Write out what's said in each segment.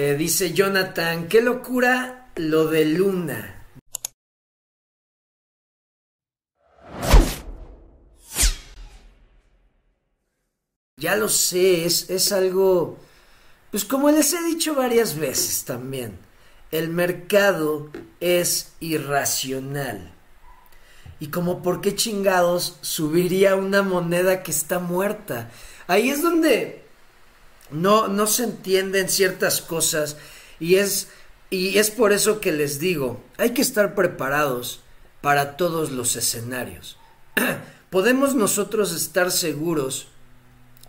Eh, dice Jonathan, qué locura lo de Luna. Ya lo sé, es, es algo, pues como les he dicho varias veces también, el mercado es irracional. Y como por qué chingados subiría una moneda que está muerta. Ahí es donde no, no se entienden ciertas cosas y es, y es por eso que les digo, hay que estar preparados para todos los escenarios. Podemos nosotros estar seguros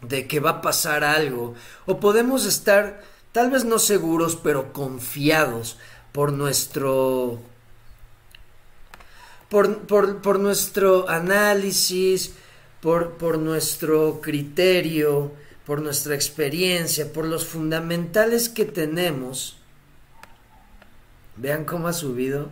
de que va a pasar algo o podemos estar tal vez no seguros pero confiados por nuestro por, por, por nuestro análisis por, por nuestro criterio por nuestra experiencia por los fundamentales que tenemos vean cómo ha subido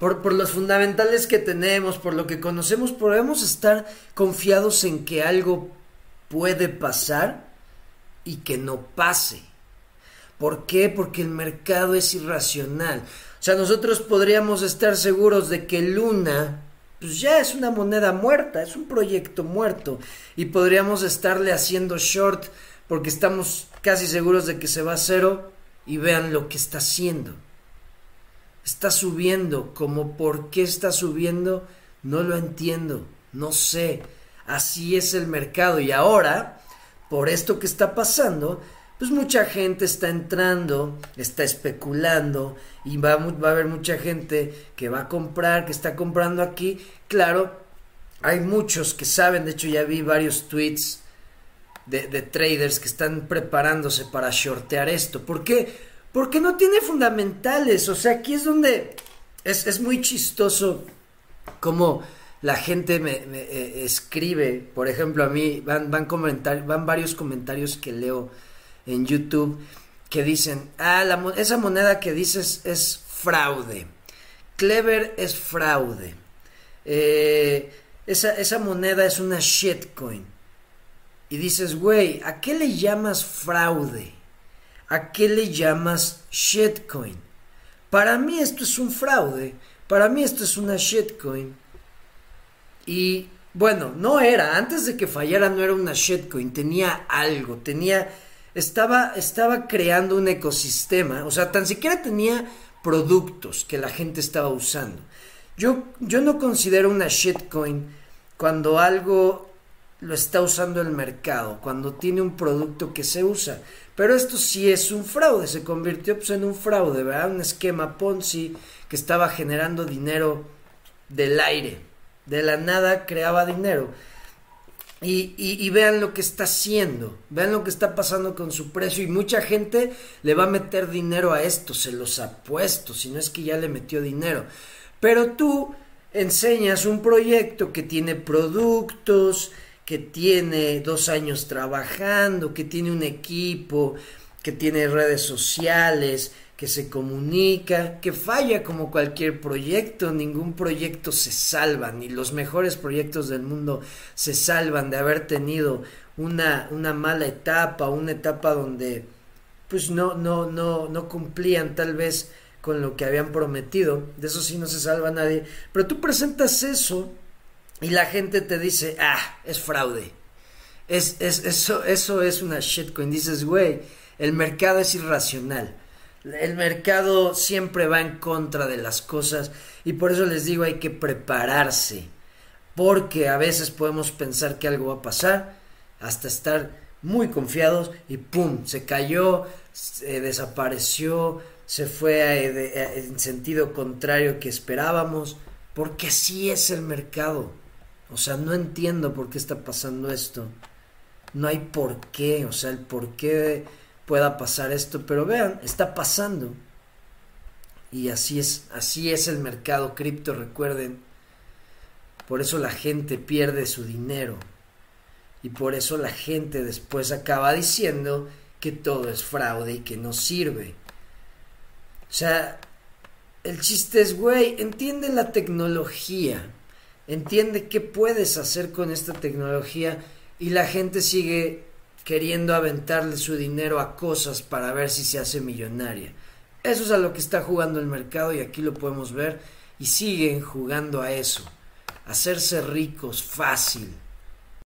por, los fundamentales que tenemos, por lo que conocemos, podemos estar confiados en que algo puede pasar y que no pase. ¿Por qué? Porque el mercado es irracional. O sea, nosotros podríamos estar seguros de que Luna, pues ya es una moneda muerta, es un proyecto muerto. Y podríamos estarle haciendo short porque estamos casi seguros de que se va a cero y vean lo que está haciendo está subiendo, como por qué está subiendo, no lo entiendo, no sé. Así es el mercado y ahora, por esto que está pasando, pues mucha gente está entrando, está especulando y va, va a haber mucha gente que va a comprar, que está comprando aquí. Claro, hay muchos que saben, de hecho ya vi varios tweets de, de traders que están preparándose para shortear esto. ¿Por qué? Porque no tiene fundamentales. O sea, aquí es donde es, muy chistoso como la gente me, eh, escribe. Por ejemplo, a mí van, van, van varios comentarios que leo en YouTube que dicen, ah, esa moneda que dices es fraude. Clever es fraude. Eh, esa, esa moneda es una shitcoin. Y dices, güey, ¿a qué le llamas fraude? ¿A qué le llamas shitcoin? Para mí esto es un fraude. Para mí esto es una shitcoin. Y bueno, no era, antes de que fallara no era una shitcoin, tenía algo, tenía, estaba, estaba creando un ecosistema, o sea, tan siquiera tenía productos que la gente estaba usando. Yo, yo no considero una shitcoin cuando algo lo está usando el mercado, cuando tiene un producto que se usa. Pero esto sí es un fraude, se convirtió pues, en un fraude, ¿verdad? Un esquema Ponzi que estaba generando dinero del aire, de la nada creaba dinero. Y, vean lo que está haciendo, vean lo que está pasando con su precio y mucha gente le va a meter dinero a esto, se los ha puesto, si no es que ya le metió dinero. Pero tú enseñas un proyecto que tiene productos, que tiene dos años trabajando, que tiene un equipo, que tiene redes sociales, que se comunica, que falla como cualquier proyecto, ningún proyecto se salva, ni los mejores proyectos del mundo se salvan de haber tenido una, una mala etapa, una etapa donde pues no, no, no, no cumplían tal vez con lo que habían prometido, de eso sí no se salva nadie, pero tú presentas eso y la gente te dice, ah, es fraude. Es, es, eso, eso es una shitcoin. Dices, güey, el mercado es irracional. El mercado siempre va en contra de las cosas y por eso les digo hay que prepararse. Porque a veces podemos pensar que algo va a pasar hasta estar muy confiados y ¡pum! Se cayó, se desapareció, se fue en sentido contrario que esperábamos. Porque así es el mercado. O sea, no entiendo por qué está pasando esto. No hay por qué, o sea, el por qué pueda pasar esto, pero vean, está pasando. Y así es, así es el mercado cripto, recuerden. Por eso la gente pierde su dinero. Y por eso la gente después acaba diciendo que todo es fraude y que no sirve. O sea, el chiste es, güey, entiende la tecnología entiende qué puedes hacer con esta tecnología y la gente sigue queriendo aventarle su dinero a cosas para ver si se hace millonaria. Eso es a lo que está jugando el mercado y aquí lo podemos ver. Y siguen jugando a eso, hacerse ricos fácil